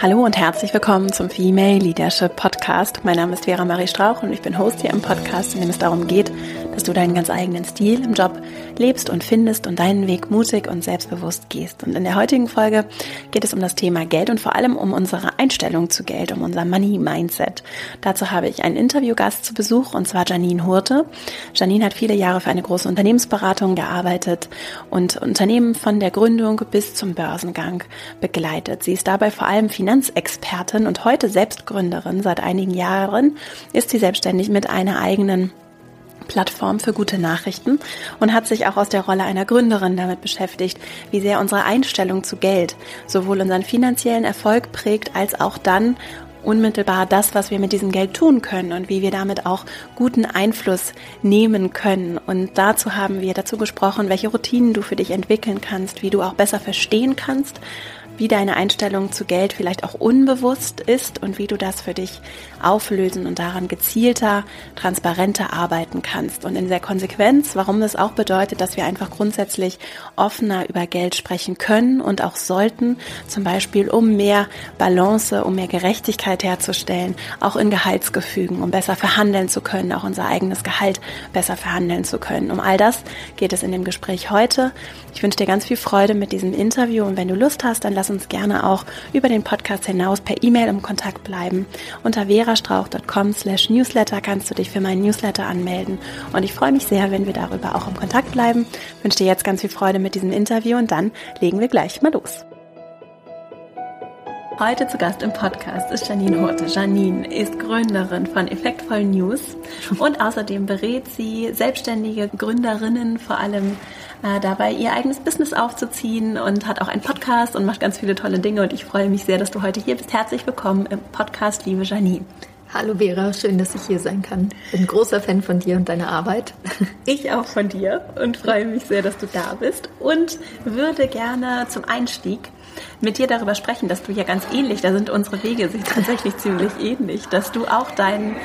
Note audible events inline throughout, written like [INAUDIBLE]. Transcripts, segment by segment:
Hallo und herzlich willkommen zum Female Leadership Podcast. Mein Name ist Vera Marie Strauch und ich bin Host hier im Podcast, in dem es darum geht, dass du deinen ganz eigenen Stil im Job lebst und findest und deinen Weg mutig und selbstbewusst gehst. Und in der heutigen Folge geht es um das Thema Geld und vor allem um unsere Einstellung zu Geld, um unser Money Mindset. Dazu habe ich einen Interviewgast zu Besuch und zwar Janine Hurte. Janine hat viele Jahre für eine große Unternehmensberatung gearbeitet und Unternehmen von der Gründung bis zum Börsengang begleitet. Sie ist dabei vor allem Finanzexpertin und heute Selbstgründerin. Seit einigen Jahren ist sie selbstständig mit einer eigenen Plattform für gute Nachrichten und hat sich auch aus der Rolle einer Gründerin damit beschäftigt, wie sehr unsere Einstellung zu Geld sowohl unseren finanziellen Erfolg prägt, als auch dann unmittelbar das, was wir mit diesem Geld tun können und wie wir damit auch guten Einfluss nehmen können. Und dazu haben wir dazu gesprochen, welche Routinen du für dich entwickeln kannst, wie du auch besser verstehen kannst, wie deine Einstellung zu Geld vielleicht auch unbewusst ist und wie du das für dich auflösen und daran gezielter, transparenter arbeiten kannst. Und in der Konsequenz, warum das auch bedeutet, dass wir einfach grundsätzlich offener über Geld sprechen können und auch sollten, zum Beispiel um mehr Balance, um mehr Gerechtigkeit herzustellen, auch in Gehaltsgefügen, um besser verhandeln zu können, auch unser eigenes Gehalt besser verhandeln zu können. Um all das geht es in dem Gespräch heute. Ich wünsche dir ganz viel Freude mit diesem Interview und wenn du Lust hast, dann lass uns gerne auch über den Podcast hinaus per E-Mail im Kontakt bleiben. Unter verastrauch.com slash newsletter kannst du dich für meinen Newsletter anmelden. Und ich freue mich sehr, wenn wir darüber auch im Kontakt bleiben. Ich wünsche dir jetzt ganz viel Freude mit diesem Interview und dann legen wir gleich mal los. Heute zu Gast im Podcast ist Janine Horte. Janine ist Gründerin von Effektvoll News und außerdem berät sie selbstständige Gründerinnen vor allem äh, dabei, ihr eigenes Business aufzuziehen und hat auch einen Podcast und macht ganz viele tolle Dinge. Und ich freue mich sehr, dass du heute hier bist. Herzlich willkommen im Podcast, liebe Janine. Hallo Vera, schön, dass ich hier sein kann. Bin ein großer Fan von dir und deiner Arbeit. [LAUGHS] Ich auch von dir und freue mich sehr, dass du da bist und würde gerne zum Einstieg mit dir darüber sprechen, dass du ja ganz ähnlich, da sind unsere Wege sich tatsächlich ziemlich ähnlich, dass du auch deinen,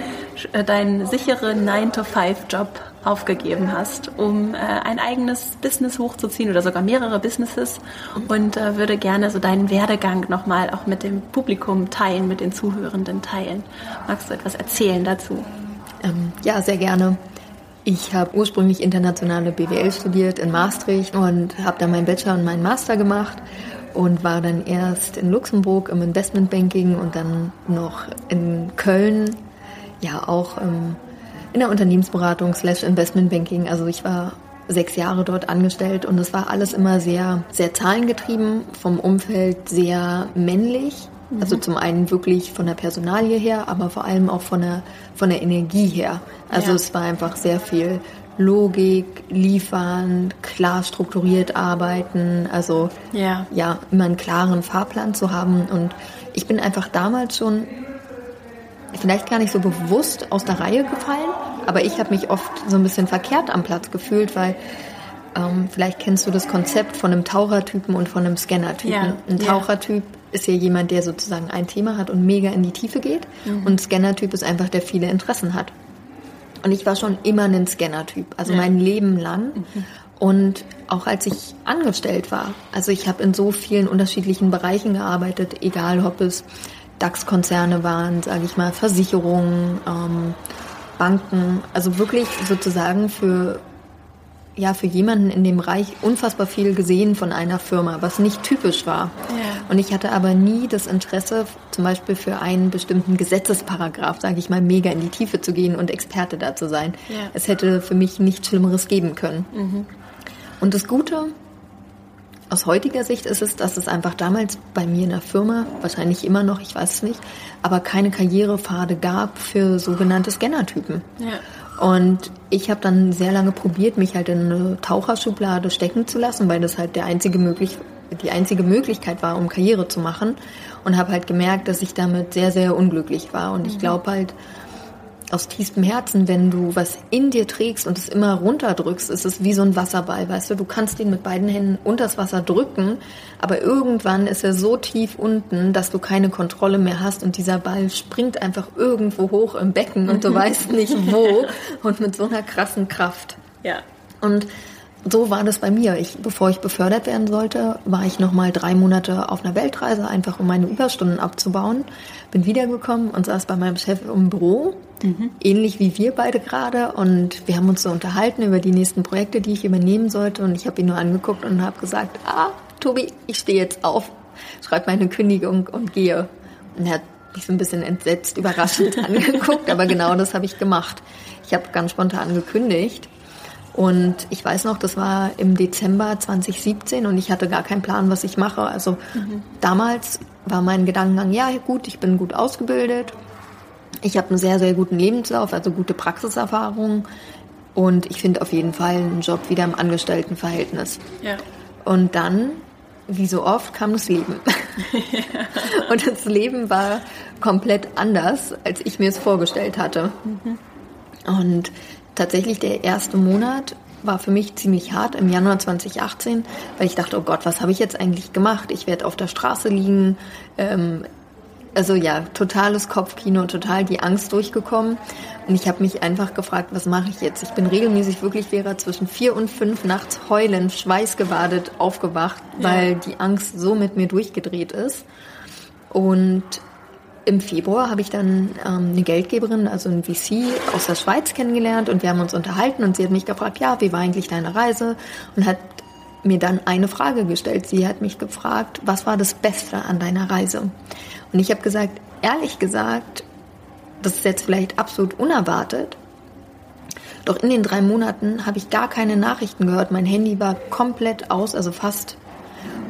äh, deinen sicheren 9-to-5-Job aufgegeben hast, um äh, ein eigenes Business hochzuziehen oder sogar mehrere Businesses und äh, würde gerne so deinen Werdegang nochmal auch mit dem Publikum teilen, mit den Zuhörenden teilen. Magst du etwas erzählen dazu? Ähm, ja, sehr gerne. Ich habe ursprünglich internationale BWL studiert in Maastricht und habe dann meinen Bachelor und meinen Master gemacht und war dann erst in Luxemburg im Investmentbanking und dann noch in Köln, ja auch ähm, in der Unternehmensberatung slash Investmentbanking. Also ich war sechs Jahre dort angestellt und es war alles immer sehr, sehr zahlengetrieben, vom Umfeld sehr männlich. Mhm. Also zum einen wirklich von der Personalie her, aber vor allem auch von der, von der Energie her. Also ja. es war einfach sehr viel Logik, liefern, klar strukturiert arbeiten, also ja. ja, immer einen klaren Fahrplan zu haben. Und ich bin einfach damals schon vielleicht gar nicht so bewusst aus der Reihe gefallen, aber ich habe mich oft so ein bisschen verkehrt am Platz gefühlt, weil ähm, vielleicht kennst du das Konzept von einem Tauchertypen und von einem Scannertypen. Ja, ein Tauchertyp ja. ist ja jemand, der sozusagen ein Thema hat und mega in die Tiefe geht. Mhm. Und ein Scannertyp ist einfach, der viele Interessen hat. Und ich war schon immer ein Scannertyp, also ja. mein Leben lang. Mhm. Und auch als ich angestellt war, also ich habe in so vielen unterschiedlichen Bereichen gearbeitet, egal ob es DAX-Konzerne waren, sage ich mal, Versicherungen, ähm, Banken, also wirklich sozusagen für ja für jemanden in dem Bereich unfassbar viel gesehen von einer Firma, was nicht typisch war. Ja. Und ich hatte aber nie das Interesse, zum Beispiel für einen bestimmten Gesetzesparagraf, sage ich mal, mega in die Tiefe zu gehen und Experte da zu sein. Ja. Es hätte für mich nichts Schlimmeres geben können. Mhm. Und das Gute aus heutiger Sicht ist es, dass es einfach damals bei mir in der Firma, wahrscheinlich immer noch, ich weiß es nicht, aber keine Karrierepfade gab für sogenannte Scannertypen. Ja. Und ich habe dann sehr lange probiert, mich halt in eine Taucherschublade stecken zu lassen, weil das halt der einzige möglich, die einzige Möglichkeit war, um Karriere zu machen. Und habe halt gemerkt, dass ich damit sehr, sehr unglücklich war. Und ich mhm. glaube halt, aus tiefstem Herzen, wenn du was in dir trägst und es immer runterdrückst, ist es wie so ein Wasserball, weißt du, du kannst ihn mit beiden Händen unters Wasser drücken, aber irgendwann ist er so tief unten, dass du keine Kontrolle mehr hast und dieser Ball springt einfach irgendwo hoch im Becken und du weißt nicht wo [LAUGHS] und mit so einer krassen Kraft. Ja. Und so war das bei mir. Ich, bevor ich befördert werden sollte, war ich noch mal drei Monate auf einer Weltreise, einfach um meine Überstunden abzubauen. Bin wiedergekommen und saß bei meinem Chef im Büro, mhm. ähnlich wie wir beide gerade. Und wir haben uns so unterhalten über die nächsten Projekte, die ich übernehmen sollte. Und ich habe ihn nur angeguckt und habe gesagt, ah, Tobi, ich stehe jetzt auf, schreibe meine Kündigung und gehe. Und er hat mich so ein bisschen entsetzt, überraschend [LAUGHS] angeguckt, aber genau das habe ich gemacht. Ich habe ganz spontan gekündigt und ich weiß noch, das war im Dezember 2017 und ich hatte gar keinen Plan, was ich mache. Also mhm. damals war mein Gedankengang, ja gut, ich bin gut ausgebildet. Ich habe einen sehr, sehr guten Lebenslauf, also gute Praxiserfahrung. Und ich finde auf jeden Fall einen Job wieder im Angestelltenverhältnis. Ja. Und dann, wie so oft, kam das Leben. [LAUGHS] und das Leben war komplett anders, als ich mir es vorgestellt hatte. Mhm. Und tatsächlich der erste Monat war für mich ziemlich hart im Januar 2018, weil ich dachte, oh Gott, was habe ich jetzt eigentlich gemacht? Ich werde auf der Straße liegen. Ähm, also ja, totales Kopfkino, total die Angst durchgekommen. Und ich habe mich einfach gefragt, was mache ich jetzt? Ich bin regelmäßig wirklich Vera zwischen vier und fünf nachts heulend, schweißgebadet aufgewacht, weil ja. die Angst so mit mir durchgedreht ist. Und im Februar habe ich dann ähm, eine Geldgeberin, also ein VC aus der Schweiz kennengelernt und wir haben uns unterhalten und sie hat mich gefragt, ja, wie war eigentlich deine Reise? Und hat mir dann eine Frage gestellt. Sie hat mich gefragt, was war das Beste an deiner Reise? Und ich habe gesagt, ehrlich gesagt, das ist jetzt vielleicht absolut unerwartet, doch in den drei Monaten habe ich gar keine Nachrichten gehört. Mein Handy war komplett aus, also fast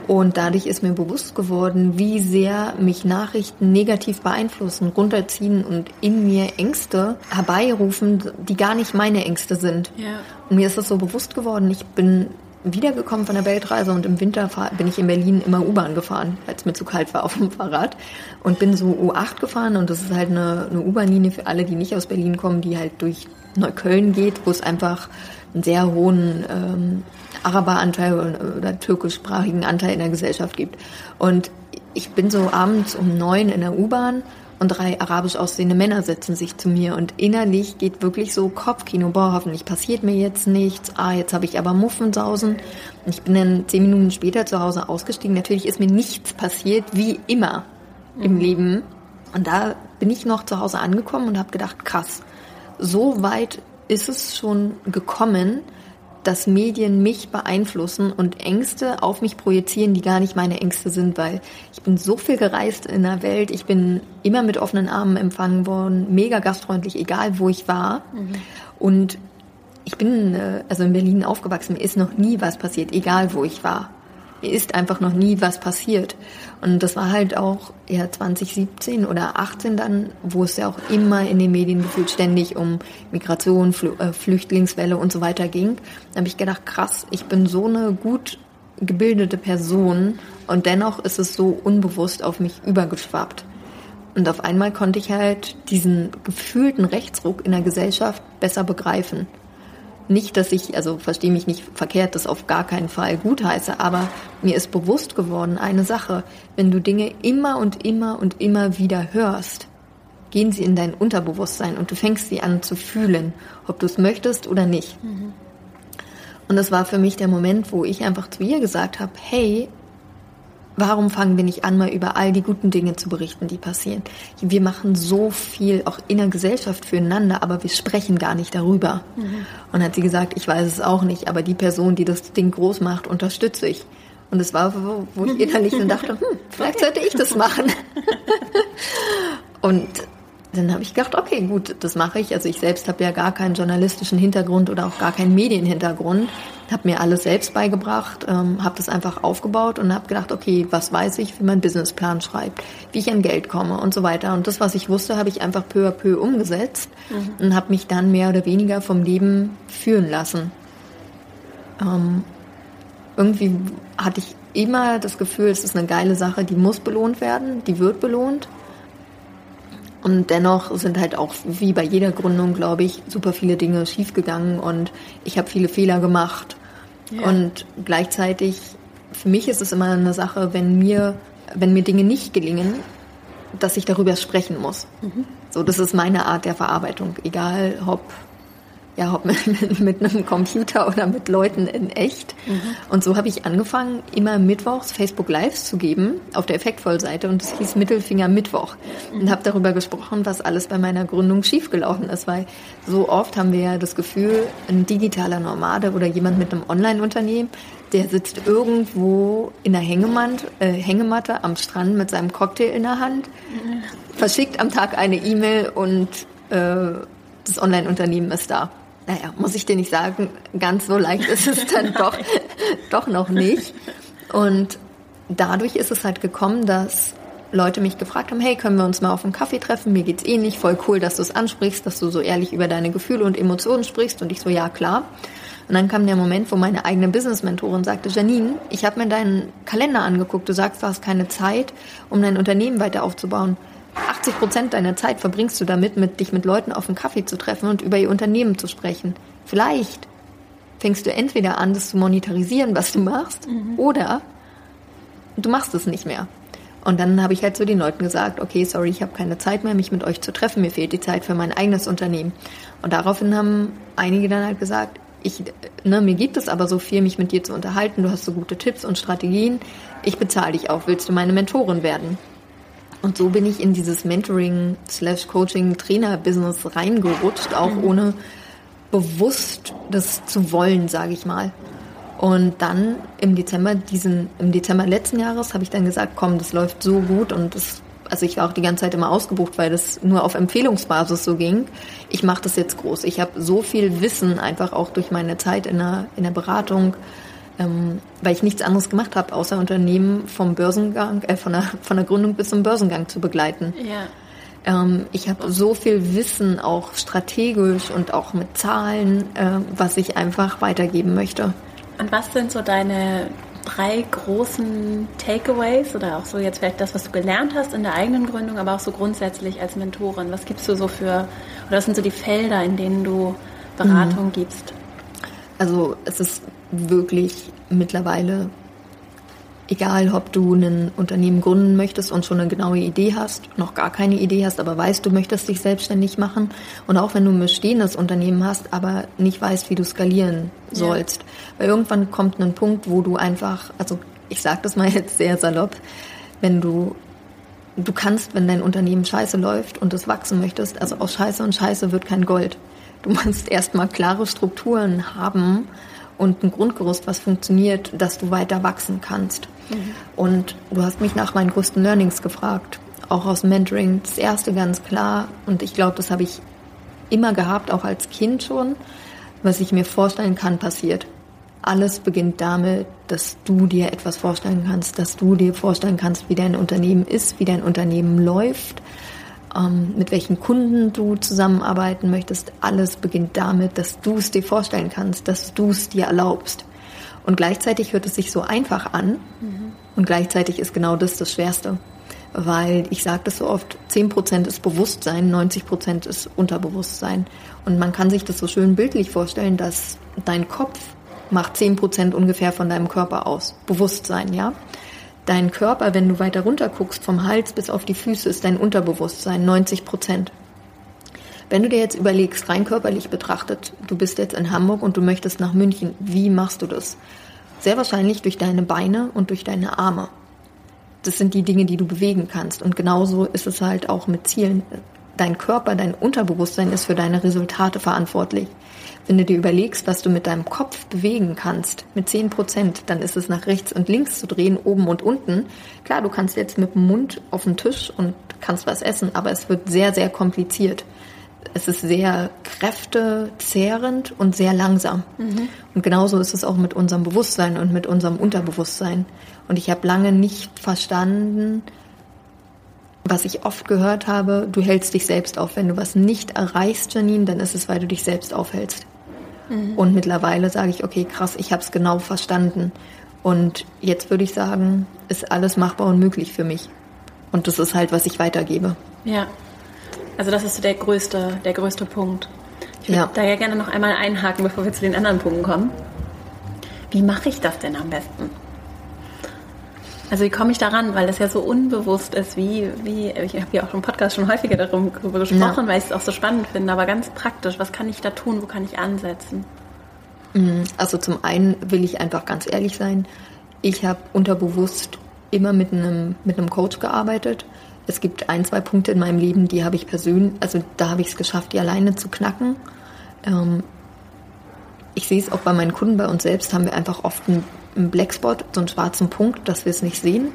und dadurch ist mir bewusst geworden, wie sehr mich Nachrichten negativ beeinflussen, runterziehen und in mir Ängste herbeirufen, die gar nicht meine Ängste sind. Ja. Und mir ist das so bewusst geworden. Ich bin wiedergekommen von der Weltreise und im Winter bin ich in Berlin immer U-Bahn gefahren, weil es mir zu kalt war auf dem Fahrrad und bin so U8 gefahren und das ist halt eine, eine U-Bahn-Linie für alle, die nicht aus Berlin kommen, die halt durch Neukölln geht, wo es einfach einen sehr hohen ähm, Araberanteil oder, türkischsprachigen Anteil in der Gesellschaft gibt. Und ich bin so abends um neun in der U-Bahn und drei arabisch aussehende Männer setzen sich zu mir und innerlich geht wirklich so Kopfkino, boah, hoffentlich passiert mir jetzt nichts, ah, jetzt habe ich aber Muffensausen. Und ich bin dann zehn Minuten später zu Hause ausgestiegen. Natürlich ist mir nichts passiert, wie immer im mhm. Leben. Und da bin ich noch zu Hause angekommen und habe gedacht, krass, so weit ist es schon gekommen, dass Medien mich beeinflussen und Ängste auf mich projizieren, die gar nicht meine Ängste sind, weil ich bin so viel gereist in der Welt, ich bin immer mit offenen Armen empfangen worden, mega gastfreundlich, egal wo ich war. Mhm. Und ich bin äh, also in Berlin aufgewachsen, mir ist noch nie was passiert, egal wo ich war ist einfach noch nie was passiert. Und das war halt auch ja 2017 oder 18 dann, wo es ja auch immer in den Medien gefühlt ständig um Migration, Fl äh, Flüchtlingswelle und so weiter ging. Da habe ich gedacht, krass, ich bin so eine gut gebildete Person und dennoch ist es so unbewusst auf mich übergeschwappt. Und auf einmal konnte ich halt diesen gefühlten Rechtsruck in der Gesellschaft besser begreifen. Nicht, dass ich, also verstehe mich nicht verkehrt, das auf gar keinen Fall gut heiße, aber mir ist bewusst geworden, eine Sache, wenn du Dinge immer und immer und immer wieder hörst, gehen sie in dein Unterbewusstsein und du fängst sie an zu fühlen, ob du es möchtest oder nicht. Mhm. Und das war für mich der Moment, wo ich einfach zu ihr gesagt habe, hey, Warum fangen wir nicht an, mal über all die guten Dinge zu berichten, die passieren? Wir machen so viel auch in der Gesellschaft füreinander, aber wir sprechen gar nicht darüber. Mhm. Und hat sie gesagt, ich weiß es auch nicht, aber die Person, die das Ding groß macht, unterstütze ich. Und es war, wo, wo ich innerlich dann dachte, hm, vielleicht sollte ich das machen. [LAUGHS] und dann habe ich gedacht, okay, gut, das mache ich. Also ich selbst habe ja gar keinen journalistischen Hintergrund oder auch gar keinen Medienhintergrund. Habe mir alles selbst beigebracht, ähm, habe das einfach aufgebaut und habe gedacht, okay, was weiß ich, wie man Businessplan schreibt, wie ich an Geld komme und so weiter. Und das, was ich wusste, habe ich einfach peu à peu umgesetzt mhm. und habe mich dann mehr oder weniger vom Leben führen lassen. Ähm, irgendwie hatte ich immer das Gefühl, es ist eine geile Sache, die muss belohnt werden, die wird belohnt. Und dennoch sind halt auch, wie bei jeder Gründung, glaube ich, super viele Dinge schiefgegangen und ich habe viele Fehler gemacht. Ja. Und gleichzeitig, für mich ist es immer eine Sache, wenn mir, wenn mir Dinge nicht gelingen, dass ich darüber sprechen muss. Mhm. So, das ist meine Art der Verarbeitung. Egal, ob ja, ob mit, mit einem Computer oder mit Leuten in echt. Mhm. Und so habe ich angefangen, immer mittwochs Facebook Lives zu geben auf der Effektvoll-Seite und es hieß Mittelfinger Mittwoch. Mhm. Und habe darüber gesprochen, was alles bei meiner Gründung schiefgelaufen ist, weil so oft haben wir ja das Gefühl, ein digitaler Nomade oder jemand mit einem Online-Unternehmen, der sitzt irgendwo in der Hängematte, äh, Hängematte am Strand mit seinem Cocktail in der Hand, mhm. verschickt am Tag eine E-Mail und äh, das Online-Unternehmen ist da naja, muss ich dir nicht sagen, ganz so leicht ist es dann [LAUGHS] doch, doch noch nicht. Und dadurch ist es halt gekommen, dass Leute mich gefragt haben, hey, können wir uns mal auf einen Kaffee treffen? Mir geht's eh nicht, voll cool, dass du es ansprichst, dass du so ehrlich über deine Gefühle und Emotionen sprichst. Und ich so, ja, klar. Und dann kam der Moment, wo meine eigene Business-Mentorin sagte, Janine, ich habe mir deinen Kalender angeguckt, du sagst, du hast keine Zeit, um dein Unternehmen weiter aufzubauen. 80 Prozent deiner Zeit verbringst du damit, mit dich mit Leuten auf einen Kaffee zu treffen und über ihr Unternehmen zu sprechen. Vielleicht fängst du entweder an, das zu monetarisieren, was du machst, mhm. oder du machst es nicht mehr. Und dann habe ich halt zu den Leuten gesagt, okay, sorry, ich habe keine Zeit mehr, mich mit euch zu treffen, mir fehlt die Zeit für mein eigenes Unternehmen. Und daraufhin haben einige dann halt gesagt, ich, ne, mir gibt es aber so viel, mich mit dir zu unterhalten, du hast so gute Tipps und Strategien, ich bezahle dich auch, willst du meine Mentorin werden? Und so bin ich in dieses Mentoring slash Coaching Trainer Business reingerutscht, auch mhm. ohne bewusst das zu wollen, sage ich mal. Und dann im Dezember diesen, im Dezember letzten Jahres habe ich dann gesagt, komm, das läuft so gut und das, also ich war auch die ganze Zeit immer ausgebucht, weil das nur auf Empfehlungsbasis so ging. Ich mache das jetzt groß. Ich habe so viel Wissen einfach auch durch meine Zeit in der, in der Beratung, ähm, weil ich nichts anderes gemacht habe, außer Unternehmen vom Börsengang, äh, von, der, von der Gründung bis zum Börsengang zu begleiten. Ja. Ähm, ich habe so viel Wissen, auch strategisch und auch mit Zahlen, äh, was ich einfach weitergeben möchte. Und was sind so deine drei großen Takeaways oder auch so jetzt vielleicht das, was du gelernt hast in der eigenen Gründung, aber auch so grundsätzlich als Mentorin? Was gibst du so für, oder was sind so die Felder, in denen du Beratung mhm. gibst? Also es ist wirklich mittlerweile egal, ob du ein Unternehmen gründen möchtest und schon eine genaue Idee hast, noch gar keine Idee hast, aber weißt, du möchtest dich selbstständig machen und auch wenn du ein bestehendes Unternehmen hast, aber nicht weißt, wie du skalieren sollst. Ja. Weil irgendwann kommt ein Punkt, wo du einfach, also ich sage das mal [LAUGHS] jetzt sehr salopp, wenn du du kannst, wenn dein Unternehmen scheiße läuft und es wachsen möchtest, also aus Scheiße und Scheiße wird kein Gold. Du musst erstmal klare Strukturen haben, und ein Grundgerüst, was funktioniert, dass du weiter wachsen kannst. Mhm. Und du hast mich nach meinen größten Learnings gefragt, auch aus Mentoring. Das erste ganz klar, und ich glaube, das habe ich immer gehabt, auch als Kind schon, was ich mir vorstellen kann, passiert. Alles beginnt damit, dass du dir etwas vorstellen kannst, dass du dir vorstellen kannst, wie dein Unternehmen ist, wie dein Unternehmen läuft, ähm, mit welchen Kunden du zusammenarbeiten möchtest. Alles beginnt damit, dass du es dir vorstellen kannst, dass du es dir erlaubst. Und gleichzeitig hört es sich so einfach an mhm. und gleichzeitig ist genau das das Schwerste. Weil ich sage das so oft, 10% ist Bewusstsein, 90% ist Unterbewusstsein. Und man kann sich das so schön bildlich vorstellen, dass dein Kopf macht 10% ungefähr von deinem Körper aus. Bewusstsein, ja. Dein Körper, wenn du weiter runter guckst, vom Hals bis auf die Füße, ist dein Unterbewusstsein 90 Prozent. Wenn du dir jetzt überlegst, rein körperlich betrachtet, du bist jetzt in Hamburg und du möchtest nach München, wie machst du das? Sehr wahrscheinlich durch deine Beine und durch deine Arme. Das sind die Dinge, die du bewegen kannst. Und genauso ist es halt auch mit Zielen. Dein Körper, dein Unterbewusstsein ist für deine Resultate verantwortlich. Wenn du dir überlegst, was du mit deinem Kopf bewegen kannst, mit 10 Prozent, dann ist es nach rechts und links zu drehen, oben und unten. Klar, du kannst jetzt mit dem Mund auf den Tisch und kannst was essen, aber es wird sehr, sehr kompliziert. Es ist sehr kräftezehrend und sehr langsam. Mhm. Und genauso ist es auch mit unserem Bewusstsein und mit unserem Unterbewusstsein. Und ich habe lange nicht verstanden, was ich oft gehört habe, du hältst dich selbst auf. Wenn du was nicht erreichst, Janine, dann ist es, weil du dich selbst aufhältst. Mhm. Und mittlerweile sage ich, okay, krass, ich habe es genau verstanden. Und jetzt würde ich sagen, ist alles machbar und möglich für mich. Und das ist halt, was ich weitergebe. Ja. Also das ist so der größte, der größte Punkt. Ich würde ja. da ja gerne noch einmal einhaken, bevor wir zu den anderen Punkten kommen. Wie mache ich das denn am besten? Also wie komme ich daran, weil das ja so unbewusst ist, wie, wie ich habe ja auch im Podcast schon häufiger darüber gesprochen, ja. weil ich es auch so spannend finde, aber ganz praktisch, was kann ich da tun, wo kann ich ansetzen? Mm, also zum einen will ich einfach ganz ehrlich sein, ich habe unterbewusst immer mit einem, mit einem Coach gearbeitet. Es gibt ein, zwei Punkte in meinem Leben, die habe ich persönlich, also da habe ich es geschafft, die alleine zu knacken. Ähm, ich sehe es auch bei meinen Kunden, bei uns selbst haben wir einfach oft einen, einen Blackspot, so einen schwarzen Punkt, dass wir es nicht sehen.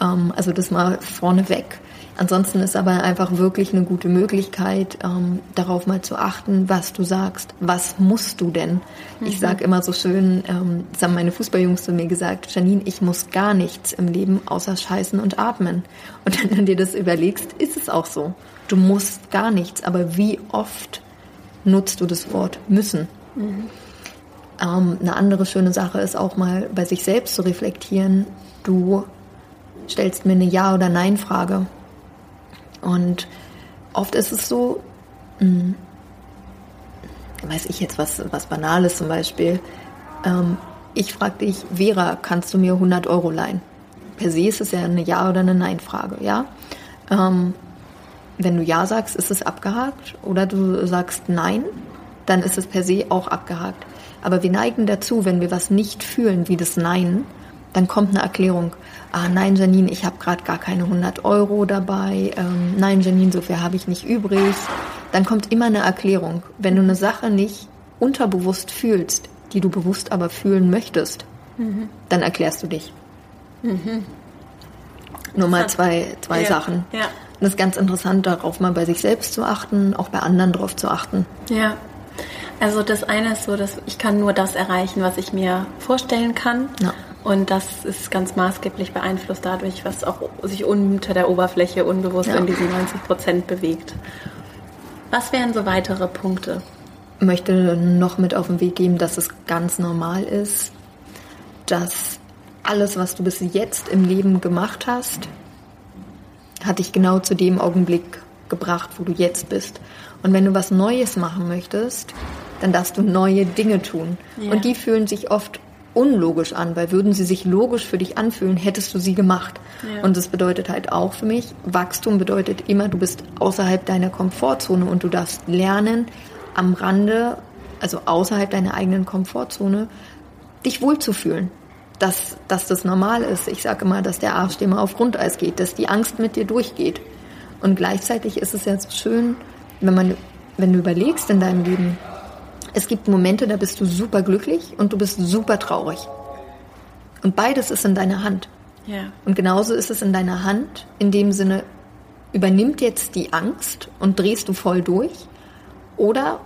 Ähm, also das mal vorneweg. Ansonsten ist aber einfach wirklich eine gute Möglichkeit, ähm, darauf mal zu achten, was du sagst. Was musst du denn? Mhm. Ich sage immer so schön, ähm, das haben meine Fußballjungs zu mir gesagt, Janine, ich muss gar nichts im Leben außer scheißen und atmen. Und wenn du dir das überlegst, ist es auch so. Du musst gar nichts, aber wie oft nutzt du das Wort müssen? Mhm. Ähm, eine andere schöne Sache ist auch mal bei sich selbst zu reflektieren. Du stellst mir eine Ja- oder Nein-Frage. Und oft ist es so, mh, hm, weiß ich jetzt was, was Banales zum Beispiel. Ähm, ich frage dich, Vera, kannst du mir 100 Euro leihen? Per se ist es ja eine Ja- oder eine Nein-Frage, ja? Ähm, wenn du Ja sagst, ist es abgehakt. Oder du sagst Nein, dann ist es per se auch abgehakt. Aber wir neigen dazu, wenn wir was nicht fühlen, wie das Nein, dann kommt eine Erklärung. Ah, nein, Janine, ich habe gerade gar keine 100 Euro dabei. Ähm, nein, Janine, so viel habe ich nicht übrig. Dann kommt immer eine Erklärung. Wenn du eine Sache nicht unterbewusst fühlst, die du bewusst aber fühlen möchtest, mhm. dann erklärst du dich. Mhm. Nur mal zwei, zwei ja. Sachen. Ja. Und es ist ganz interessant, darauf mal bei sich selbst zu achten, auch bei anderen darauf zu achten. Ja. Also das eine ist so, dass ich kann nur das erreichen, was ich mir vorstellen kann. Ja. Und das ist ganz maßgeblich beeinflusst dadurch, was auch sich unter der Oberfläche unbewusst ja. in diesen 90 Prozent bewegt. Was wären so weitere Punkte? Ich möchte noch mit auf den Weg geben, dass es ganz normal ist, dass alles, was du bis jetzt im Leben gemacht hast, hat dich genau zu dem Augenblick gebracht, wo du jetzt bist. Und wenn du was Neues machen möchtest, dann darfst du neue Dinge tun. Ja. Und die fühlen sich oft unlogisch an, weil würden sie sich logisch für dich anfühlen, hättest du sie gemacht. Ja. Und das bedeutet halt auch für mich, Wachstum bedeutet immer, du bist außerhalb deiner Komfortzone und du darfst lernen, am Rande, also außerhalb deiner eigenen Komfortzone, dich wohlzufühlen. Dass, dass das normal ist. Ich sage immer, dass der Arsch mal auf Grundeis geht, dass die Angst mit dir durchgeht. Und gleichzeitig ist es ja so schön, wenn man, wenn du überlegst in deinem Leben, es gibt Momente, da bist du super glücklich und du bist super traurig. Und beides ist in deiner Hand. Ja. Und genauso ist es in deiner Hand, in dem Sinne, übernimmt jetzt die Angst und drehst du voll durch? Oder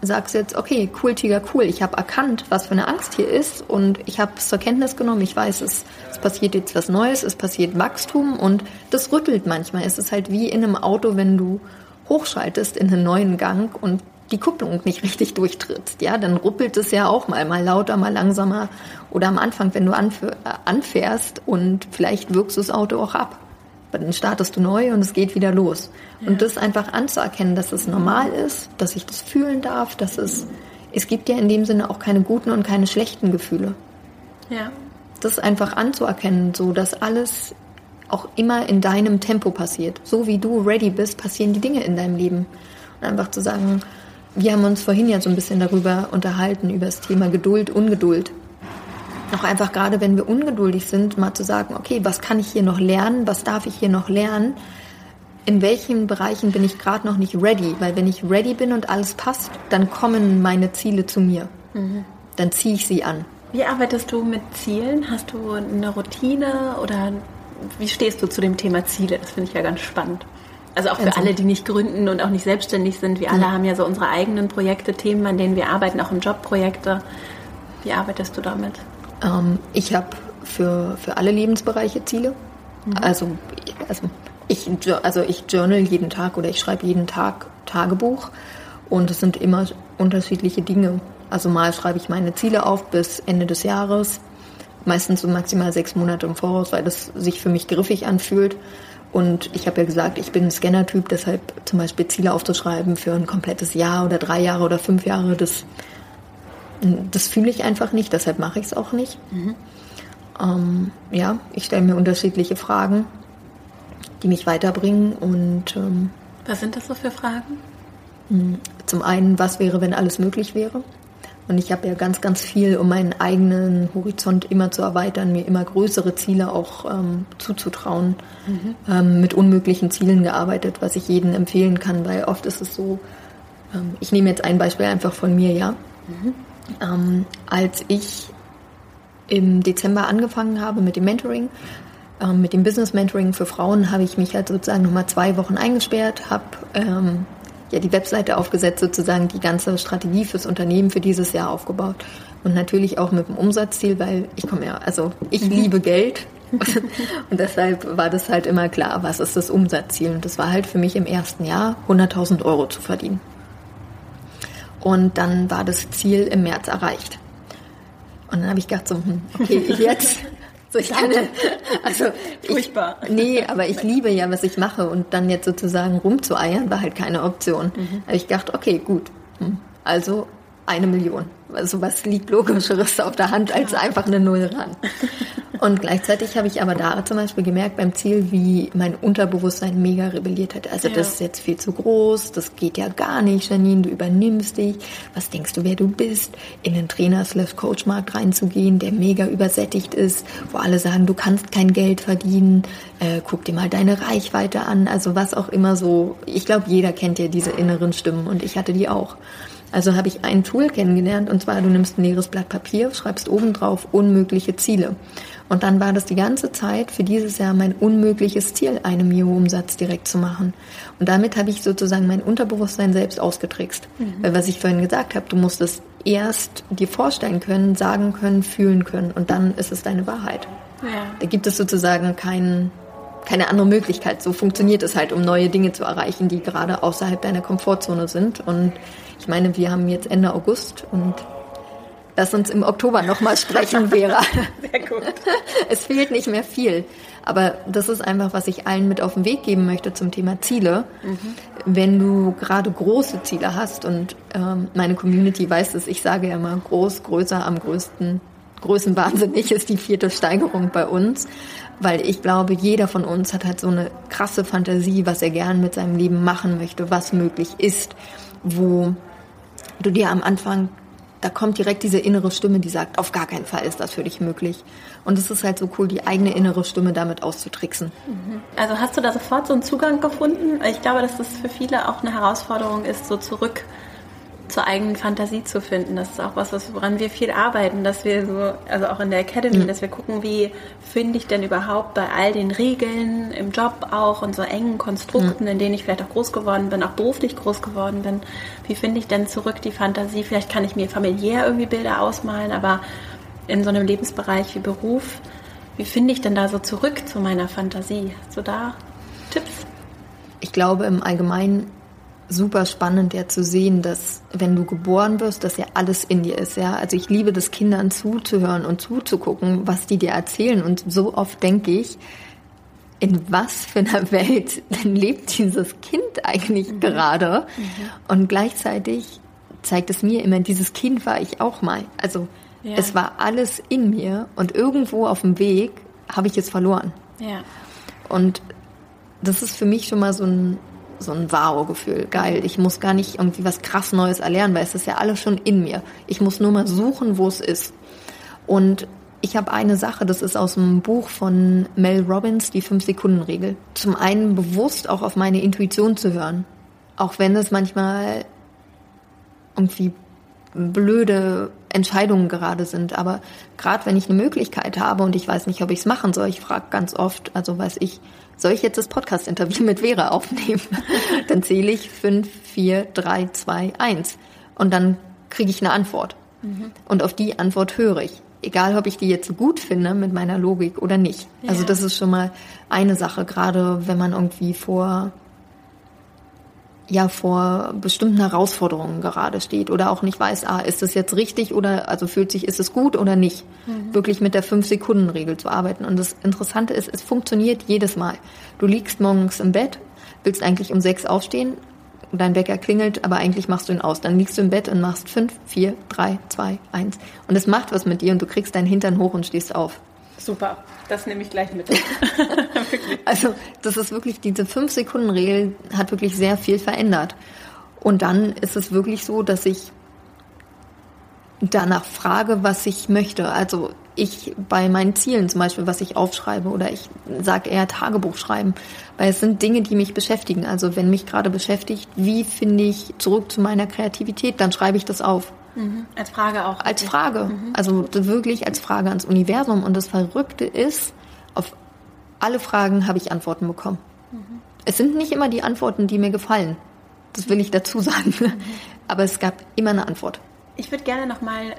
sagst du jetzt, okay, cool, Tiger, cool, ich habe erkannt, was für eine Angst hier ist und ich habe es zur Kenntnis genommen, ich weiß, es, es passiert jetzt was Neues, es passiert Wachstum und das rüttelt manchmal. Es ist halt wie in einem Auto, wenn du hochschaltest in einen neuen Gang und die Kupplung nicht richtig durchtrittst, ja, dann ruppelt es ja auch mal, mal lauter, mal langsamer oder am Anfang, wenn du äh, anfährst und vielleicht wirkst du das Auto auch ab. Dann startest du neu und es geht wieder los. Ja. Und das einfach anzuerkennen, dass es normal ist, dass ich das fühlen darf, dass es, es gibt ja in dem Sinne auch keine guten und keine schlechten Gefühle. Ja. Das einfach anzuerkennen, so dass alles auch immer in deinem Tempo passiert. So wie du ready bist, passieren die Dinge in deinem Leben. Und einfach zu sagen, wir haben uns vorhin ja so ein bisschen darüber unterhalten, über das Thema Geduld, Ungeduld. Auch einfach gerade, wenn wir ungeduldig sind, mal zu sagen, okay, was kann ich hier noch lernen, was darf ich hier noch lernen, in welchen Bereichen bin ich gerade noch nicht ready, weil wenn ich ready bin und alles passt, dann kommen meine Ziele zu mir. Mhm. Dann ziehe ich sie an. Wie arbeitest du mit Zielen? Hast du eine Routine oder wie stehst du zu dem Thema Ziele? Das finde ich ja ganz spannend. Also auch für alle, die nicht gründen und auch nicht selbstständig sind. Wir alle ja. haben ja so unsere eigenen Projekte, Themen, an denen wir arbeiten, auch im Jobprojekte. Wie arbeitest du damit? Ähm, ich habe für, für alle Lebensbereiche Ziele. Mhm. Also, also, ich, also ich journal jeden Tag oder ich schreibe jeden Tag Tagebuch und es sind immer unterschiedliche Dinge. Also mal schreibe ich meine Ziele auf bis Ende des Jahres, meistens so maximal sechs Monate im Voraus, weil das sich für mich griffig anfühlt. Und ich habe ja gesagt, ich bin ein Scanner-Typ, deshalb zum Beispiel Ziele aufzuschreiben für ein komplettes Jahr oder drei Jahre oder fünf Jahre, das, das fühle ich einfach nicht, deshalb mache ich es auch nicht. Mhm. Ähm, ja, ich stelle mir unterschiedliche Fragen, die mich weiterbringen und ähm, was sind das so für Fragen? Hm, zum einen, was wäre, wenn alles möglich wäre? Und ich habe ja ganz, ganz viel, um meinen eigenen Horizont immer zu erweitern, mir immer größere Ziele auch ähm, zuzutrauen, mhm. ähm, mit unmöglichen Zielen gearbeitet, was ich jedem empfehlen kann, weil oft ist es so, ähm, ich nehme jetzt ein Beispiel einfach von mir, ja. Mhm. Ähm, als ich im Dezember angefangen habe mit dem Mentoring, ähm, mit dem Business Mentoring für Frauen, habe ich mich halt sozusagen nochmal zwei Wochen eingesperrt, habe ähm, ja die Webseite aufgesetzt, sozusagen die ganze Strategie fürs Unternehmen für dieses Jahr aufgebaut. Und natürlich auch mit dem Umsatzziel, weil ich komme ja, also ich mhm. liebe Geld. [LAUGHS] und deshalb war das halt immer klar, was ist das Umsatzziel. Und das war halt für mich im ersten Jahr 100.000 Euro zu verdienen. Und dann war das Ziel im März erreicht. Und dann habe ich gedacht so, hm, okay, [LAUGHS] jetzt so, ich kann, [LAUGHS] also Furchtbar. Ich, nee, aber ich liebe ja, was ich mache und dann jetzt sozusagen rumzueiern war halt keine Option. Mhm. Habe ich gedacht, okay, gut, hm, also eine Million. Also was liegt logischeres auf der Hand als einfach eine Null ran. Und gleichzeitig habe ich aber da zum Beispiel gemerkt beim Ziel, wie mein Unterbewusstsein mega rebelliert hat. Also ja. das ist jetzt viel zu groß, das geht ja gar nicht, Janine, du übernimmst dich. Was denkst du, wer du bist? In den Trainer-Coach-Markt reinzugehen, der mega übersättigt ist, wo alle sagen, du kannst kein Geld verdienen, äh, guck dir mal deine Reichweite an. Also was auch immer so. Ich glaube, jeder kennt ja diese inneren Stimmen und ich hatte die auch. Also habe ich ein Tool kennengelernt und zwar du nimmst ein leeres Blatt Papier, schreibst oben drauf unmögliche Ziele. Und dann war das die ganze Zeit für dieses Jahr mein unmögliches Ziel, einen Mio-Umsatz direkt zu machen. Und damit habe ich sozusagen mein Unterbewusstsein selbst ausgetrickst. Mhm. Weil was ich vorhin gesagt habe, du musst es erst dir vorstellen können, sagen können, fühlen können und dann ist es deine Wahrheit. Ja. Da gibt es sozusagen keinen keine andere Möglichkeit. So funktioniert es halt, um neue Dinge zu erreichen, die gerade außerhalb deiner Komfortzone sind. Und ich meine, wir haben jetzt Ende August und lass uns im Oktober nochmal sprechen, [LAUGHS] Vera. Sehr gut. Es fehlt nicht mehr viel. Aber das ist einfach, was ich allen mit auf den Weg geben möchte zum Thema Ziele. Mhm. Wenn du gerade große Ziele hast und ähm, meine Community weiß es, ich sage ja immer groß, größer, am größten, Größenwahnsinnig [LAUGHS] ist die vierte Steigerung bei uns, weil ich glaube, jeder von uns hat halt so eine krasse Fantasie, was er gern mit seinem Leben machen möchte, was möglich ist, wo du dir am Anfang da kommt direkt diese innere Stimme, die sagt, auf gar keinen Fall ist das für dich möglich. Und es ist halt so cool, die eigene innere Stimme damit auszutricksen. Mhm. Also hast du da sofort so einen Zugang gefunden? Ich glaube, dass das für viele auch eine Herausforderung ist, so zurück zur eigenen Fantasie zu finden. Das ist auch was, woran wir viel arbeiten, dass wir so, also auch in der Academy, mhm. dass wir gucken, wie finde ich denn überhaupt bei all den Regeln im Job auch und so engen Konstrukten, mhm. in denen ich vielleicht auch groß geworden bin, auch beruflich groß geworden bin, wie finde ich denn zurück die Fantasie? Vielleicht kann ich mir familiär irgendwie Bilder ausmalen, aber in so einem Lebensbereich wie Beruf, wie finde ich denn da so zurück zu meiner Fantasie? Hast du da Tipps? Ich glaube, im Allgemeinen super spannend ja zu sehen, dass wenn du geboren wirst, dass ja alles in dir ist, ja. Also ich liebe das Kindern zuzuhören und zuzugucken, was die dir erzählen und so oft denke ich, in was für einer [LAUGHS] Welt denn lebt dieses Kind eigentlich mhm. gerade? Mhm. Und gleichzeitig zeigt es mir immer, dieses Kind war ich auch mal. Also ja. es war alles in mir und irgendwo auf dem Weg habe ich es verloren. Ja. Und das ist für mich schon mal so ein so ein Wow-Gefühl. Geil. Ich muss gar nicht irgendwie was krass Neues erlernen, weil es ist ja alles schon in mir. Ich muss nur mal suchen, wo es ist. Und ich habe eine Sache, das ist aus dem Buch von Mel Robbins, die Fünf-Sekunden-Regel. Zum einen bewusst auch auf meine Intuition zu hören. Auch wenn es manchmal irgendwie blöde Entscheidungen gerade sind. Aber gerade wenn ich eine Möglichkeit habe und ich weiß nicht, ob ich es machen soll, ich frage ganz oft, also weiß ich, soll ich jetzt das Podcast-Interview mit Vera aufnehmen? [LAUGHS] dann zähle ich 5, 4, 3, 2, 1. Und dann kriege ich eine Antwort. Mhm. Und auf die Antwort höre ich. Egal, ob ich die jetzt gut finde mit meiner Logik oder nicht. Also ja. Also das ist schon mal eine Sache, gerade wenn man irgendwie vor ja vor bestimmten Herausforderungen gerade steht oder auch nicht weiß, ah, ist das jetzt richtig oder also fühlt sich, ist es gut oder nicht, mhm. wirklich mit der Fünf-Sekunden-Regel zu arbeiten. Und das Interessante ist, es funktioniert jedes Mal. Du liegst morgens im Bett, willst eigentlich um sechs aufstehen, dein Wecker klingelt, aber eigentlich machst du ihn aus. Dann liegst du im Bett und machst fünf, vier, drei, zwei, eins. Und es macht was mit dir und du kriegst deinen Hintern hoch und stehst auf. Super, das nehme ich gleich mit. [LAUGHS] also das ist wirklich, diese 5-Sekunden-Regel hat wirklich sehr viel verändert. Und dann ist es wirklich so, dass ich danach frage, was ich möchte. Also ich bei meinen Zielen zum Beispiel, was ich aufschreibe oder ich sage eher Tagebuch schreiben, weil es sind Dinge, die mich beschäftigen. Also wenn mich gerade beschäftigt, wie finde ich zurück zu meiner Kreativität, dann schreibe ich das auf. Mhm. Als Frage auch. Als Frage. Mhm. Also wirklich als Frage ans Universum. Und das Verrückte ist, auf alle Fragen habe ich Antworten bekommen. Mhm. Es sind nicht immer die Antworten, die mir gefallen. Das will ich dazu sagen. Mhm. Aber es gab immer eine Antwort. Ich würde gerne noch mal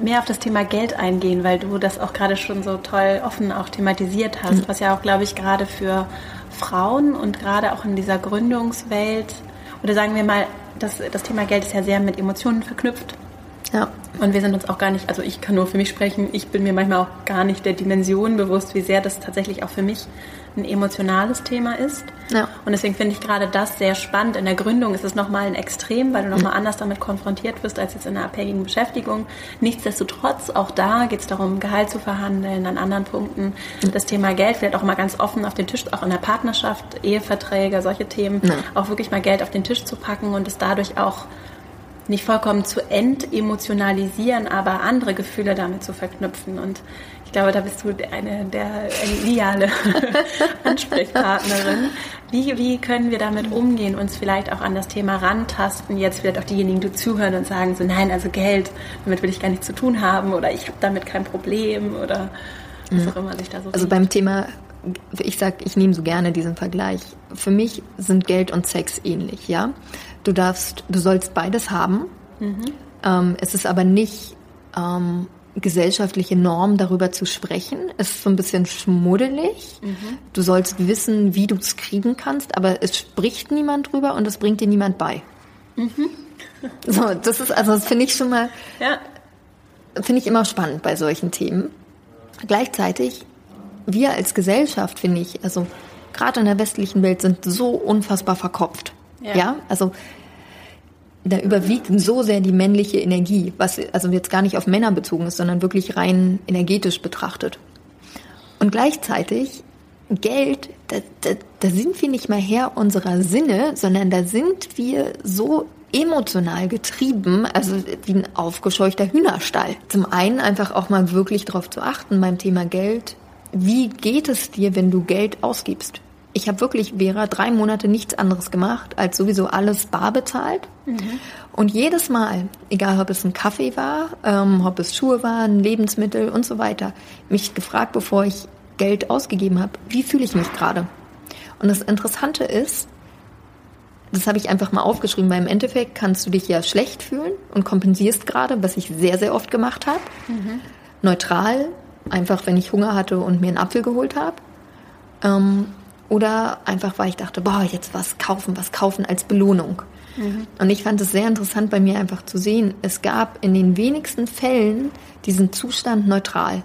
mehr auf das Thema Geld eingehen, weil du das auch gerade schon so toll offen auch thematisiert hast, mhm. was ja auch, glaube ich, gerade für Frauen und gerade auch in dieser Gründungswelt oder sagen wir mal, das, das Thema Geld ist ja sehr mit Emotionen verknüpft. Ja. Und wir sind uns auch gar nicht, also ich kann nur für mich sprechen, ich bin mir manchmal auch gar nicht der Dimension bewusst, wie sehr das tatsächlich auch für mich ein emotionales Thema ist. Ja. Und deswegen finde ich gerade das sehr spannend. In der Gründung ist es nochmal ein Extrem, weil du nochmal mhm. anders damit konfrontiert wirst als jetzt in einer abhängigen Beschäftigung. Nichtsdestotrotz, auch da geht es darum, Gehalt zu verhandeln, an anderen Punkten mhm. das Thema Geld vielleicht auch mal ganz offen auf den Tisch, auch in der Partnerschaft, Eheverträge, solche Themen, ja. auch wirklich mal Geld auf den Tisch zu packen und es dadurch auch nicht vollkommen zu entemotionalisieren, aber andere Gefühle damit zu verknüpfen. Und ich glaube, da bist du eine der ideale [LAUGHS] Ansprechpartnerin. Wie, wie können wir damit umgehen, uns vielleicht auch an das Thema rantasten? Jetzt vielleicht auch diejenigen, die zuhören und sagen so, nein, also Geld, damit will ich gar nichts zu tun haben oder ich habe damit kein Problem oder was auch immer sich da so Also sieht. beim Thema ich sag, ich nehme so gerne diesen Vergleich. Für mich sind Geld und Sex ähnlich, ja. Du darfst, du sollst beides haben. Mhm. Ähm, es ist aber nicht ähm, gesellschaftliche Norm, darüber zu sprechen. Es ist so ein bisschen schmuddelig. Mhm. Du sollst wissen, wie du es kriegen kannst, aber es spricht niemand drüber und es bringt dir niemand bei. Mhm. So, das ist also, das finde ich schon mal, ja. finde ich immer spannend bei solchen Themen. Gleichzeitig, wir als Gesellschaft, finde ich, also gerade in der westlichen Welt sind so unfassbar verkopft. Ja. ja? Also da überwiegt so sehr die männliche Energie, was also jetzt gar nicht auf Männer bezogen ist, sondern wirklich rein energetisch betrachtet. Und gleichzeitig Geld, da, da, da sind wir nicht mal Herr unserer Sinne, sondern da sind wir so emotional getrieben, also wie ein aufgescheuchter Hühnerstall. Zum einen einfach auch mal wirklich darauf zu achten beim Thema Geld. Wie geht es dir, wenn du Geld ausgibst? Ich habe wirklich, Vera, drei Monate nichts anderes gemacht, als sowieso alles bar bezahlt. Mhm. Und jedes Mal, egal ob es ein Kaffee war, ähm, ob es Schuhe waren, Lebensmittel und so weiter, mich gefragt, bevor ich Geld ausgegeben habe, wie fühle ich mich gerade? Und das Interessante ist, das habe ich einfach mal aufgeschrieben, weil im Endeffekt kannst du dich ja schlecht fühlen und kompensierst gerade, was ich sehr, sehr oft gemacht habe. Mhm. Neutral, einfach wenn ich Hunger hatte und mir einen Apfel geholt habe. Ähm, oder einfach, weil ich dachte, boah, jetzt was kaufen, was kaufen als Belohnung. Mhm. Und ich fand es sehr interessant bei mir einfach zu sehen, es gab in den wenigsten Fällen diesen Zustand neutral.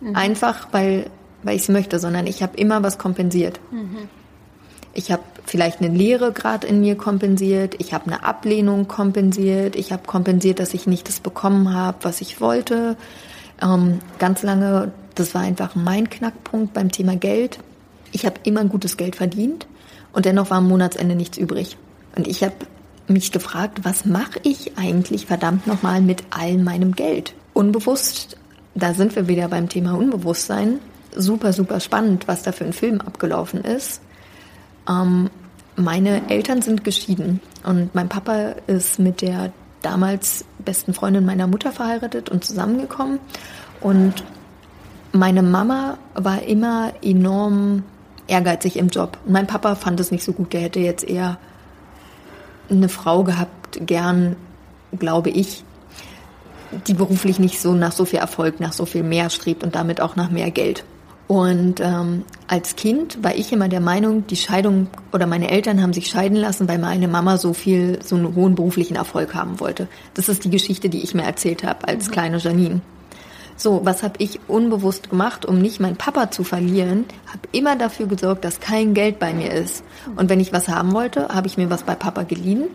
Mhm. Einfach, weil, weil ich es möchte, sondern ich habe immer was kompensiert. Mhm. Ich habe vielleicht eine Leere gerade in mir kompensiert, ich habe eine Ablehnung kompensiert, ich habe kompensiert, dass ich nicht das bekommen habe, was ich wollte. Ähm, ganz lange, das war einfach mein Knackpunkt beim Thema Geld ich habe immer gutes Geld verdient und dennoch war am Monatsende nichts übrig. Und ich habe mich gefragt, was mache ich eigentlich verdammt nochmal mit all meinem Geld? Unbewusst, da sind wir wieder beim Thema Unbewusstsein. Super, super spannend, was da für ein Film abgelaufen ist. Ähm, meine Eltern sind geschieden und mein Papa ist mit der damals besten Freundin meiner Mutter verheiratet und zusammengekommen. Und meine Mama war immer enorm ehrgeizig im Job. Mein Papa fand es nicht so gut. Der hätte jetzt eher eine Frau gehabt, gern, glaube ich, die beruflich nicht so nach so viel Erfolg, nach so viel mehr strebt und damit auch nach mehr Geld. Und ähm, als Kind war ich immer der Meinung, die Scheidung oder meine Eltern haben sich scheiden lassen, weil meine Mama so viel, so einen hohen beruflichen Erfolg haben wollte. Das ist die Geschichte, die ich mir erzählt habe als mhm. kleine Janine. So, was habe ich unbewusst gemacht, um nicht meinen Papa zu verlieren? Habe immer dafür gesorgt, dass kein Geld bei mir ist. Und wenn ich was haben wollte, habe ich mir was bei Papa geliehen,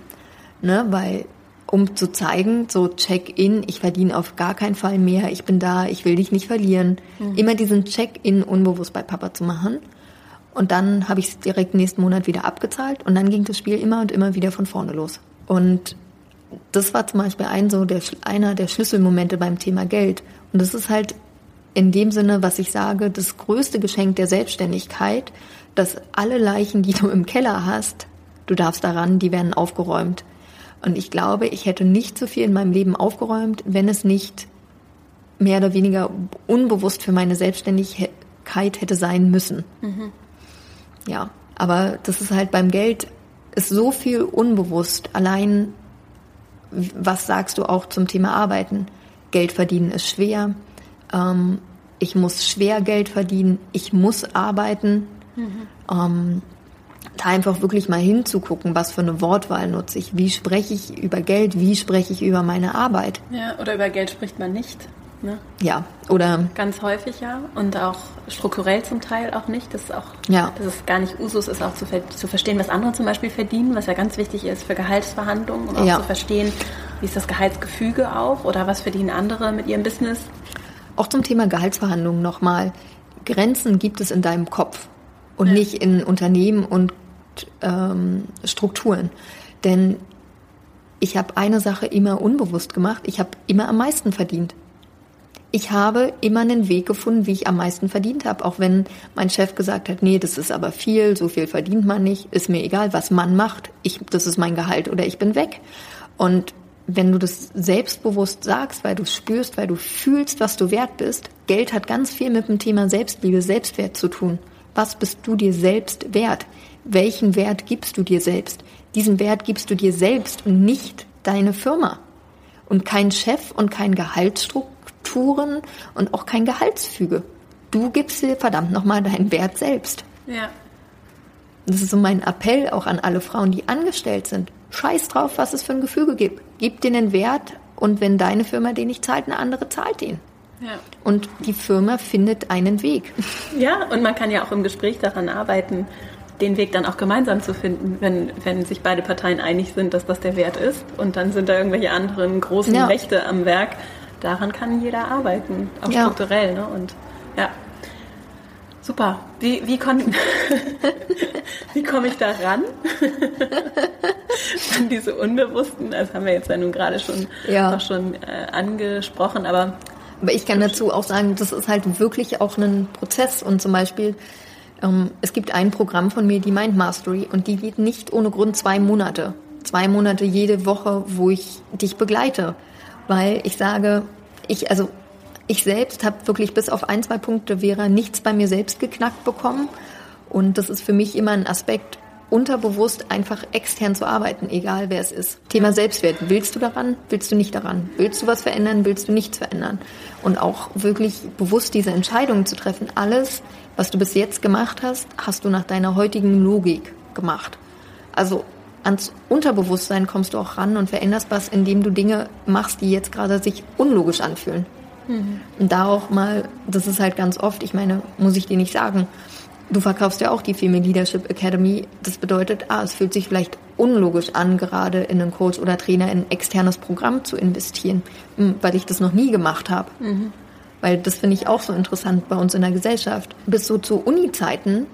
ne, weil um zu zeigen, so Check-in, ich verdiene auf gar keinen Fall mehr, ich bin da, ich will dich nicht verlieren. Mhm. Immer diesen Check-in unbewusst bei Papa zu machen. Und dann habe ich es direkt nächsten Monat wieder abgezahlt und dann ging das Spiel immer und immer wieder von vorne los. Und das war zum Beispiel ein so der, einer der Schlüsselmomente beim Thema Geld. Und das ist halt in dem Sinne, was ich sage, das größte Geschenk der Selbstständigkeit, dass alle Leichen, die du im Keller hast, du darfst daran, die werden aufgeräumt. Und ich glaube, ich hätte nicht so viel in meinem Leben aufgeräumt, wenn es nicht mehr oder weniger unbewusst für meine Selbstständigkeit hätte sein müssen. Mhm. Ja, aber das ist halt beim Geld ist so viel unbewusst. Allein, was sagst du auch zum Thema Arbeiten? Geld verdienen ist schwer. Ähm, ich muss schwer Geld verdienen. Ich muss arbeiten. Mhm. Ähm, da einfach wirklich mal hinzugucken, was für eine Wortwahl nutze ich, wie spreche ich über Geld, wie spreche ich über meine Arbeit. Ja, oder über Geld spricht man nicht. Ne? Ja, oder ganz häufig ja und auch strukturell zum Teil auch nicht. Das ist auch, ja. dass es gar nicht Usus ist, auch zu, zu verstehen, was andere zum Beispiel verdienen, was ja ganz wichtig ist für Gehaltsverhandlungen, um auch ja. zu verstehen, wie ist das Gehaltsgefüge auch oder was verdienen andere mit ihrem Business. Auch zum Thema Gehaltsverhandlungen nochmal. Grenzen gibt es in deinem Kopf und ja. nicht in Unternehmen und ähm, Strukturen. Denn ich habe eine Sache immer unbewusst gemacht. Ich habe immer am meisten verdient. Ich habe immer einen Weg gefunden, wie ich am meisten verdient habe. Auch wenn mein Chef gesagt hat, nee, das ist aber viel, so viel verdient man nicht, ist mir egal, was man macht. Ich, das ist mein Gehalt oder ich bin weg. Und wenn du das selbstbewusst sagst, weil du spürst, weil du fühlst, was du wert bist, Geld hat ganz viel mit dem Thema Selbstliebe, Selbstwert zu tun. Was bist du dir selbst wert? welchen Wert gibst du dir selbst? Diesen Wert gibst du dir selbst und nicht deine Firma. Und kein Chef und kein Gehaltsstrukturen und auch kein Gehaltsfüge. Du gibst dir verdammt nochmal deinen Wert selbst. Ja. Das ist so mein Appell auch an alle Frauen, die angestellt sind. Scheiß drauf, was es für ein Gefüge gibt. Gib dir einen Wert und wenn deine Firma den nicht zahlt, eine andere zahlt den. Ja. Und die Firma findet einen Weg. Ja, und man kann ja auch im Gespräch daran arbeiten, den Weg dann auch gemeinsam zu finden, wenn, wenn sich beide Parteien einig sind, dass das der Wert ist. Und dann sind da irgendwelche anderen großen ja. Rechte am Werk. Daran kann jeder arbeiten, auch ja. strukturell. Ne? Und ja, super. Wie, wie, [LAUGHS] wie komme ich da ran? [LAUGHS] An diese Unbewussten, das haben wir jetzt ja nun gerade schon, ja. auch schon äh, angesprochen, aber aber ich kann dazu auch sagen, das ist halt wirklich auch ein Prozess und zum Beispiel ähm, es gibt ein Programm von mir, die Mind Mastery, und die geht nicht ohne Grund zwei Monate. Zwei Monate jede Woche, wo ich dich begleite. Weil ich sage, ich, also, ich selbst habe wirklich bis auf ein, zwei Punkte Vera nichts bei mir selbst geknackt bekommen. Und das ist für mich immer ein Aspekt, unterbewusst einfach extern zu arbeiten, egal wer es ist. Thema Selbstwert. Willst du daran? Willst du nicht daran? Willst du was verändern? Willst du nichts verändern? Und auch wirklich bewusst diese Entscheidungen zu treffen. Alles was du bis jetzt gemacht hast, hast du nach deiner heutigen Logik gemacht. Also ans Unterbewusstsein kommst du auch ran und veränderst was, indem du Dinge machst, die jetzt gerade sich unlogisch anfühlen. Mhm. Und da auch mal, das ist halt ganz oft, ich meine, muss ich dir nicht sagen, du verkaufst ja auch die Female Leadership Academy. Das bedeutet, ah, es fühlt sich vielleicht unlogisch an, gerade in einen Coach oder Trainer in ein externes Programm zu investieren, hm, weil ich das noch nie gemacht habe. Mhm. Weil das finde ich auch so interessant bei uns in der Gesellschaft. Bis so zu Uni-Zeiten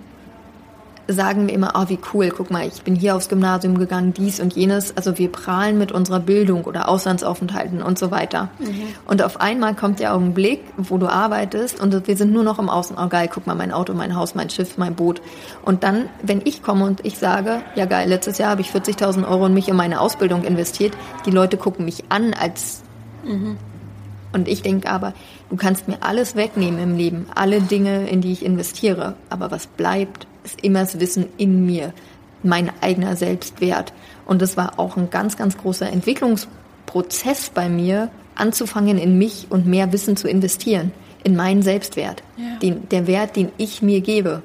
sagen wir immer, oh, wie cool, guck mal, ich bin hier aufs Gymnasium gegangen, dies und jenes. Also wir prahlen mit unserer Bildung oder Auslandsaufenthalten und so weiter. Mhm. Und auf einmal kommt der Augenblick, wo du arbeitest und wir sind nur noch im Außen. Oh geil, guck mal, mein Auto, mein Haus, mein Schiff, mein Boot. Und dann, wenn ich komme und ich sage, ja geil, letztes Jahr habe ich 40.000 Euro in mich und meine Ausbildung investiert, die Leute gucken mich an als mhm. Und ich denke aber, du kannst mir alles wegnehmen im Leben, alle Dinge, in die ich investiere. Aber was bleibt, ist immer das Wissen in mir, mein eigener Selbstwert. Und das war auch ein ganz, ganz großer Entwicklungsprozess bei mir, anzufangen, in mich und mehr Wissen zu investieren, in meinen Selbstwert, ja. den, der Wert, den ich mir gebe.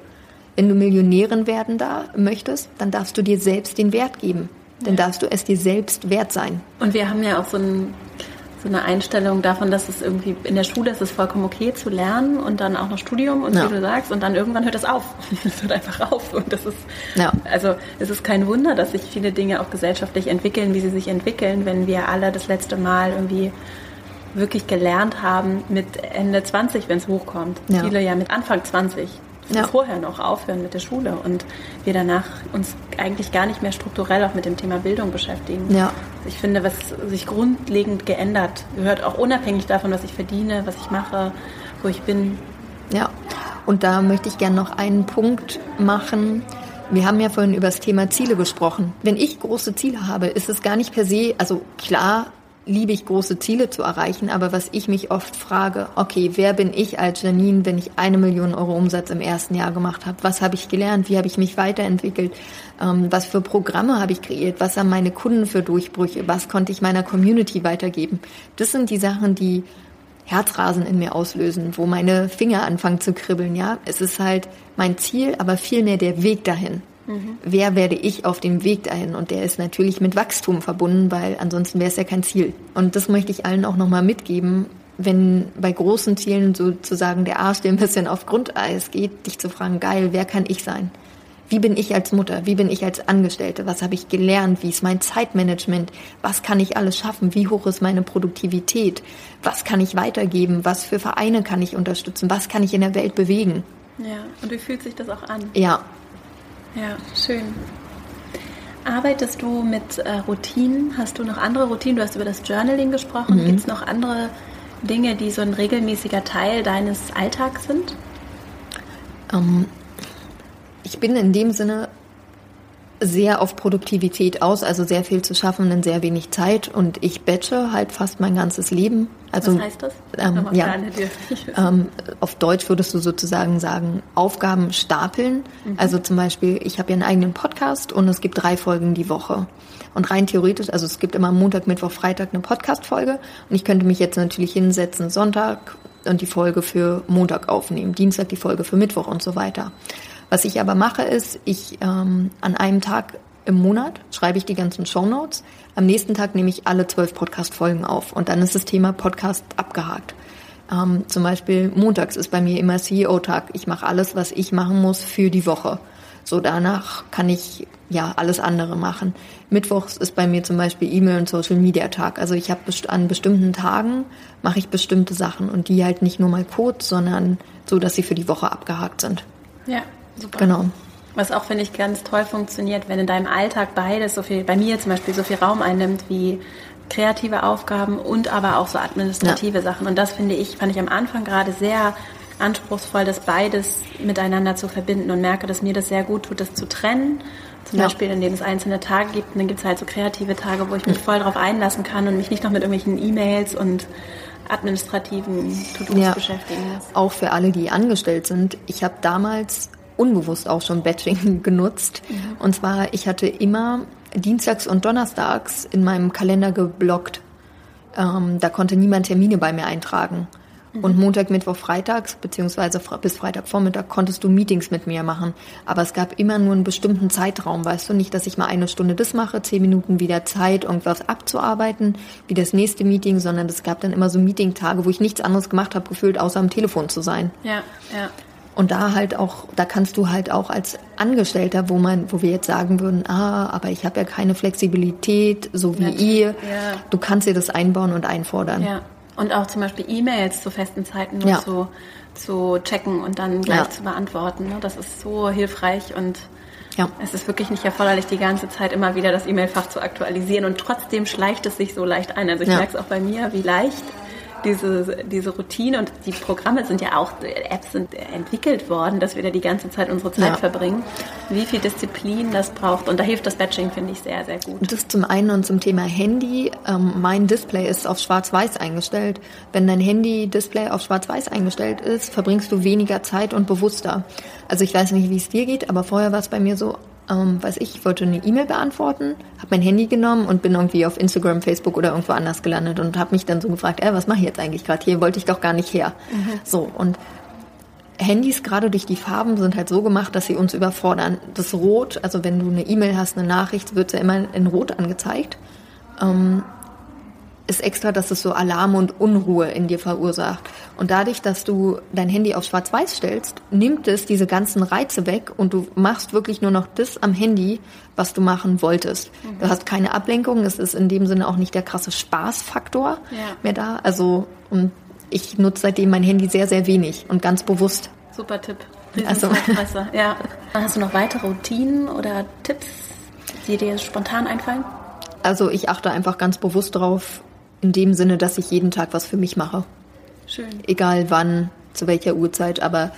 Wenn du Millionärin werden da möchtest, dann darfst du dir selbst den Wert geben. Dann ja. darfst du es dir selbst wert sein. Und wir haben ja auch so ein so eine Einstellung davon, dass es irgendwie in der Schule ist es vollkommen okay zu lernen und dann auch noch Studium und Ja. wie du sagst und dann irgendwann hört es auf. [LAUGHS] Es hört einfach auf und das ist Ja. also es ist kein Wunder, dass sich viele Dinge auch gesellschaftlich entwickeln, wie sie sich entwickeln, wenn wir alle das letzte Mal irgendwie wirklich gelernt haben mit Ende 20, wenn es hochkommt. Ja. Viele ja mit Anfang 20 Ja. vorher noch aufhören mit der Schule und wir danach uns eigentlich gar nicht mehr strukturell auch mit dem Thema Bildung beschäftigen. Ja. Ich finde, was sich grundlegend geändert gehört, auch unabhängig davon, was ich verdiene, was ich mache, wo ich bin. Ja, und da möchte ich gerne noch einen Punkt machen. Wir haben ja vorhin über das Thema Ziele gesprochen. Wenn ich große Ziele habe, ist es gar nicht per se, also klar liebe ich große Ziele zu erreichen, aber was ich mich oft frage, okay, wer bin ich als Janine, wenn ich eine Million Euro Umsatz im ersten Jahr gemacht habe? Was habe ich gelernt? Wie habe ich mich weiterentwickelt? Ähm, was für Programme habe ich kreiert? Was haben meine Kunden für Durchbrüche? Was konnte ich meiner Community weitergeben? Das sind die Sachen, die Herzrasen in mir auslösen, wo meine Finger anfangen zu kribbeln, ja. Es ist halt mein Ziel, aber vielmehr der Weg dahin. Wer werde ich auf dem Weg dahin? Und der ist natürlich mit Wachstum verbunden, weil ansonsten wäre es ja kein Ziel. Und das möchte ich allen auch nochmal mitgeben, wenn bei großen Zielen sozusagen der Arsch dir ein bisschen auf Grundeis geht, dich zu fragen, geil, wer kann ich sein? Wie bin ich als Mutter? Wie bin ich als Angestellte? Was habe ich gelernt? Wie ist mein Zeitmanagement? Was kann ich alles schaffen? Wie hoch ist meine Produktivität? Was kann ich weitergeben? Was für Vereine kann ich unterstützen? Was kann ich in der Welt bewegen? Ja, und wie fühlt sich das auch an? Ja, Ja, schön. Arbeitest du mit äh, Routinen? Hast du noch andere Routinen? Du hast über das Journaling gesprochen. Gibt es noch andere Dinge, die so ein regelmäßiger Teil deines Alltags sind? ähm, ich bin in dem Sinne sehr auf Produktivität aus, also sehr viel zu schaffen in sehr wenig Zeit und ich batche halt fast mein ganzes Leben. Also Was heißt das? Ähm, ja. alle. [LAUGHS] Ähm, auf Deutsch würdest du sozusagen sagen, Aufgaben stapeln. Also zum Beispiel, ich habe ja einen eigenen Podcast und es gibt drei Folgen die Woche. Und rein theoretisch, also es gibt immer Montag, Mittwoch, Freitag eine Podcast-Folge. Und ich könnte mich jetzt natürlich hinsetzen, Sonntag und die Folge für Montag aufnehmen, Dienstag die Folge für Mittwoch und so weiter. Was ich aber mache, ist, ich ähm, an einem Tag im Monat schreibe ich die ganzen Shownotes. Am nächsten Tag nehme ich alle zwölf Podcast-Folgen auf und dann ist das Thema Podcast abgehakt. Ähm, zum Beispiel montags ist bei mir immer CEO-Tag. Ich mache alles, was ich machen muss für die Woche. So danach kann ich ja alles andere machen. Mittwochs ist bei mir zum Beispiel E-Mail und Social Media Tag. Also ich habe best an bestimmten Tagen mache ich bestimmte Sachen und die halt nicht nur mal kurz, sondern so, dass sie für die Woche abgehakt sind. Ja, super. Genau. Was auch, finde ich, ganz toll funktioniert, wenn in deinem Alltag beides so viel, bei mir zum Beispiel so viel Raum einnimmt wie kreative Aufgaben und aber auch so administrative Sachen. Und das finde ich, fand ich am Anfang gerade sehr anspruchsvoll, das beides miteinander zu verbinden und merke, dass mir das sehr gut tut, das zu trennen. Zum Ja. Beispiel, indem es einzelne Tage gibt und dann gibt es halt so kreative Tage, wo ich mich voll drauf einlassen kann und mich nicht noch mit irgendwelchen E-Mails und administrativen To-Dos Ja. beschäftigen muss. Auch für alle, die angestellt sind. Ich habe damals unbewusst auch schon Batching [LAUGHS] genutzt. Und zwar, ich hatte immer dienstags und donnerstags in meinem Kalender geblockt. Ähm, da konnte niemand Termine bei mir eintragen. Und Montag, Mittwoch, Freitags, beziehungsweise bis Freitagvormittag konntest du Meetings mit mir machen. Aber es gab immer nur einen bestimmten Zeitraum, weißt du? Nicht, dass ich mal eine Stunde das mache, zehn Minuten wieder Zeit, irgendwas abzuarbeiten, wie das nächste Meeting, sondern es gab dann immer so Meetingtage, wo ich nichts anderes gemacht habe, gefühlt, außer am Telefon zu sein. Ja, ja. Und da halt auch, da kannst du halt auch als Angestellter, wo man, wo wir jetzt sagen würden, ah, aber ich habe ja keine Flexibilität, so wie Natürlich, ihr, ja. du kannst dir das einbauen und einfordern. Ja, und auch zum Beispiel E-Mails zu festen Zeiten nur Ja. zu, zu checken und dann gleich Ja. zu beantworten. Ne? Das ist so hilfreich und Ja. es ist wirklich nicht erforderlich, die ganze Zeit immer wieder das E-Mail-Fach zu aktualisieren und trotzdem schleicht es sich so leicht ein. Also ich Ja. merke es auch bei mir, wie leicht diese, diese Routine und die Programme sind ja auch, Apps sind entwickelt worden, dass wir da die ganze Zeit unsere Zeit Ja. verbringen. Wie viel Disziplin das braucht. Und da hilft das Batching, finde ich, sehr, sehr gut. Das zum einen und zum Thema Handy. Ähm, mein Display ist auf Schwarz-Weiß eingestellt. Wenn dein Handy-Display auf Schwarz-Weiß eingestellt ist, verbringst du weniger Zeit und bewusster. Also ich weiß nicht, wie es dir geht, aber vorher war es bei mir so, ähm, weiß ich, ich wollte eine E-Mail beantworten, habe mein Handy genommen und bin irgendwie auf Instagram, Facebook oder irgendwo anders gelandet und habe mich dann so gefragt, äh, was mache ich jetzt eigentlich gerade hier? Wollte ich doch gar nicht her. So und Handys, gerade durch die Farben, sind halt so gemacht, dass sie uns überfordern. Das Rot, also wenn du eine E-Mail hast, eine Nachricht, wird ja immer in Rot angezeigt. Ähm, ist extra, dass es so Alarm und Unruhe in dir verursacht. Und dadurch, dass du dein Handy auf Schwarz-Weiß stellst, nimmt es diese ganzen Reize weg und du machst wirklich nur noch das am Handy, was du machen wolltest. Mhm. Du hast keine Ablenkung, es ist in dem Sinne auch nicht der krasse Spaßfaktor ja. mehr da. Also und ich nutze seitdem mein Handy sehr, sehr wenig und ganz bewusst. Super Tipp. Also. [LAUGHS] Ja. Hast du noch weitere Routinen oder Tipps, die dir spontan einfallen? Also ich achte einfach ganz bewusst drauf, in dem Sinne, dass ich jeden Tag was für mich mache. Schön. Egal wann, zu welcher Uhrzeit, aber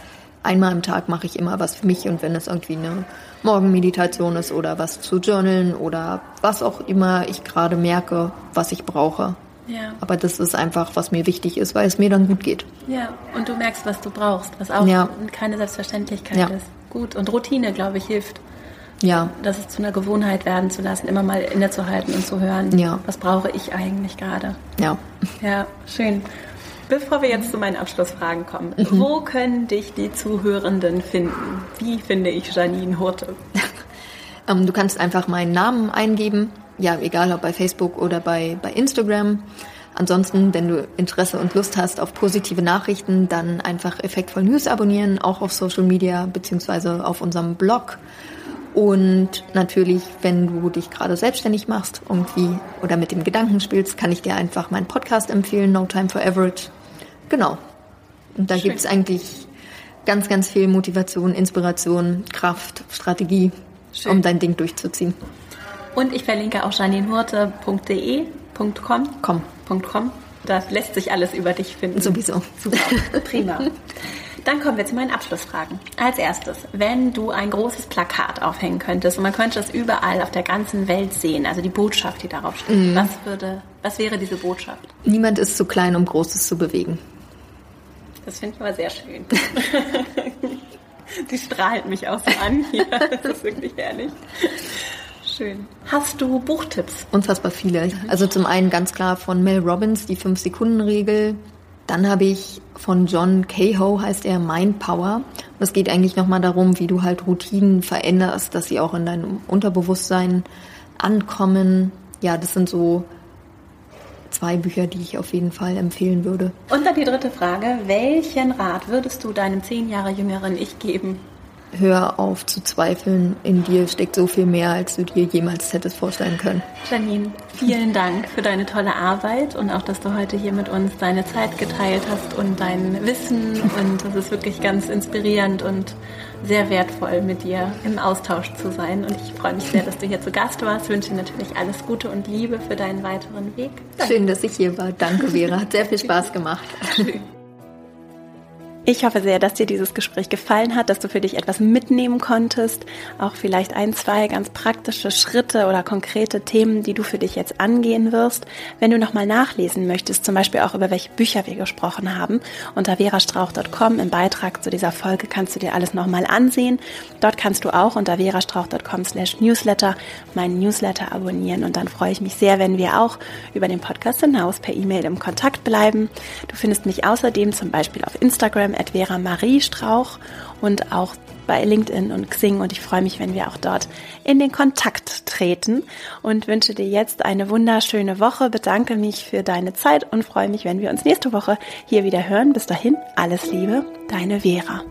einmal am Tag mache ich immer was für mich und wenn es irgendwie eine Morgenmeditation ist oder was zu journalen oder was auch immer ich gerade merke, was ich brauche. Ja. Aber das ist einfach, was mir wichtig ist, weil es mir dann gut geht. Ja, und du merkst, was du brauchst, was auch ja. keine Selbstverständlichkeit ja. ist. Gut, und Routine, glaube ich, hilft. Ja. Das ist zu einer Gewohnheit werden zu lassen, immer mal innezuhalten und zu hören, ja. was brauche ich eigentlich gerade. Ja. Ja, schön. Bevor wir jetzt zu meinen Abschlussfragen kommen, mhm. wo können dich die Zuhörenden finden? Wie finde ich Janine Hurte? [LAUGHS] ähm, du kannst einfach meinen Namen eingeben, ja, egal ob bei Facebook oder bei, bei Instagram. Ansonsten, wenn du Interesse und Lust hast auf positive Nachrichten, dann einfach Effektvoll News abonnieren, auch auf Social Media beziehungsweise auf unserem Blog. Und natürlich, wenn du dich gerade selbstständig machst irgendwie oder mit dem Gedanken spielst, kann ich dir einfach meinen Podcast empfehlen, No Time for Average. Genau. Und da gibt es eigentlich ganz, ganz viel Motivation, Inspiration, Kraft, Strategie, Schön. um dein Ding durchzuziehen. Und ich verlinke auch janinhurte.de.com. Com. Com. Da lässt sich alles über dich finden. Sowieso. Super. Prima. [LAUGHS] Dann kommen wir zu meinen Abschlussfragen. Als erstes, wenn du ein großes Plakat aufhängen könntest und man könnte das überall auf der ganzen Welt sehen, also die Botschaft, die darauf steht, mhm. was würde, was wäre diese Botschaft? Niemand ist zu klein, um Großes zu bewegen. Das finde ich aber sehr schön. [LAUGHS] die strahlt mich auch so an hier. [LAUGHS] Das ist wirklich herrlich. Schön. Hast du Buchtipps? Unfassbar viele. Also zum einen ganz klar von Mel Robbins, die 5-Sekunden-Regel. Dann habe ich von John Cahoe, heißt er, Mind Power. Das geht eigentlich nochmal darum, wie du halt Routinen veränderst, dass sie auch in deinem Unterbewusstsein ankommen. Ja, das sind so zwei Bücher, die ich auf jeden Fall empfehlen würde. Und dann die dritte Frage. Welchen Rat würdest du deinem zehn Jahre jüngeren Ich geben? Hör auf zu zweifeln. In dir steckt so viel mehr, als du dir jemals hättest vorstellen können. Janine, vielen Dank für deine tolle Arbeit und auch, dass du heute hier mit uns deine Zeit geteilt hast und dein Wissen. Und das ist wirklich ganz inspirierend und sehr wertvoll, mit dir im Austausch zu sein. Und ich freue mich sehr, dass du hier zu Gast warst. Ich wünsche dir natürlich alles Gute und Liebe für deinen weiteren Weg. Danke. Schön, dass ich hier war. Danke, Vera. Hat sehr viel Spaß gemacht. Schön. Ich hoffe sehr, dass dir dieses Gespräch gefallen hat, dass du für dich etwas mitnehmen konntest, auch vielleicht ein, zwei ganz praktische Schritte oder konkrete Themen, die du für dich jetzt angehen wirst. Wenn du nochmal nachlesen möchtest, zum Beispiel auch über welche Bücher wir gesprochen haben, unter verastrauch.com im Beitrag zu dieser Folge kannst du dir alles nochmal ansehen. Dort kannst du auch unter verastrauch.com slash newsletter meinen Newsletter abonnieren und dann freue ich mich sehr, wenn wir auch über den Podcast hinaus per E-Mail im Kontakt bleiben. Du findest mich außerdem zum Beispiel auf Instagram Vera Marie Strauch und auch bei LinkedIn und Xing und ich freue mich, wenn wir auch dort in den Kontakt treten und wünsche dir jetzt eine wunderschöne Woche, bedanke mich für deine Zeit und freue mich, wenn wir uns nächste Woche hier wieder hören. Bis dahin, alles Liebe, deine Vera.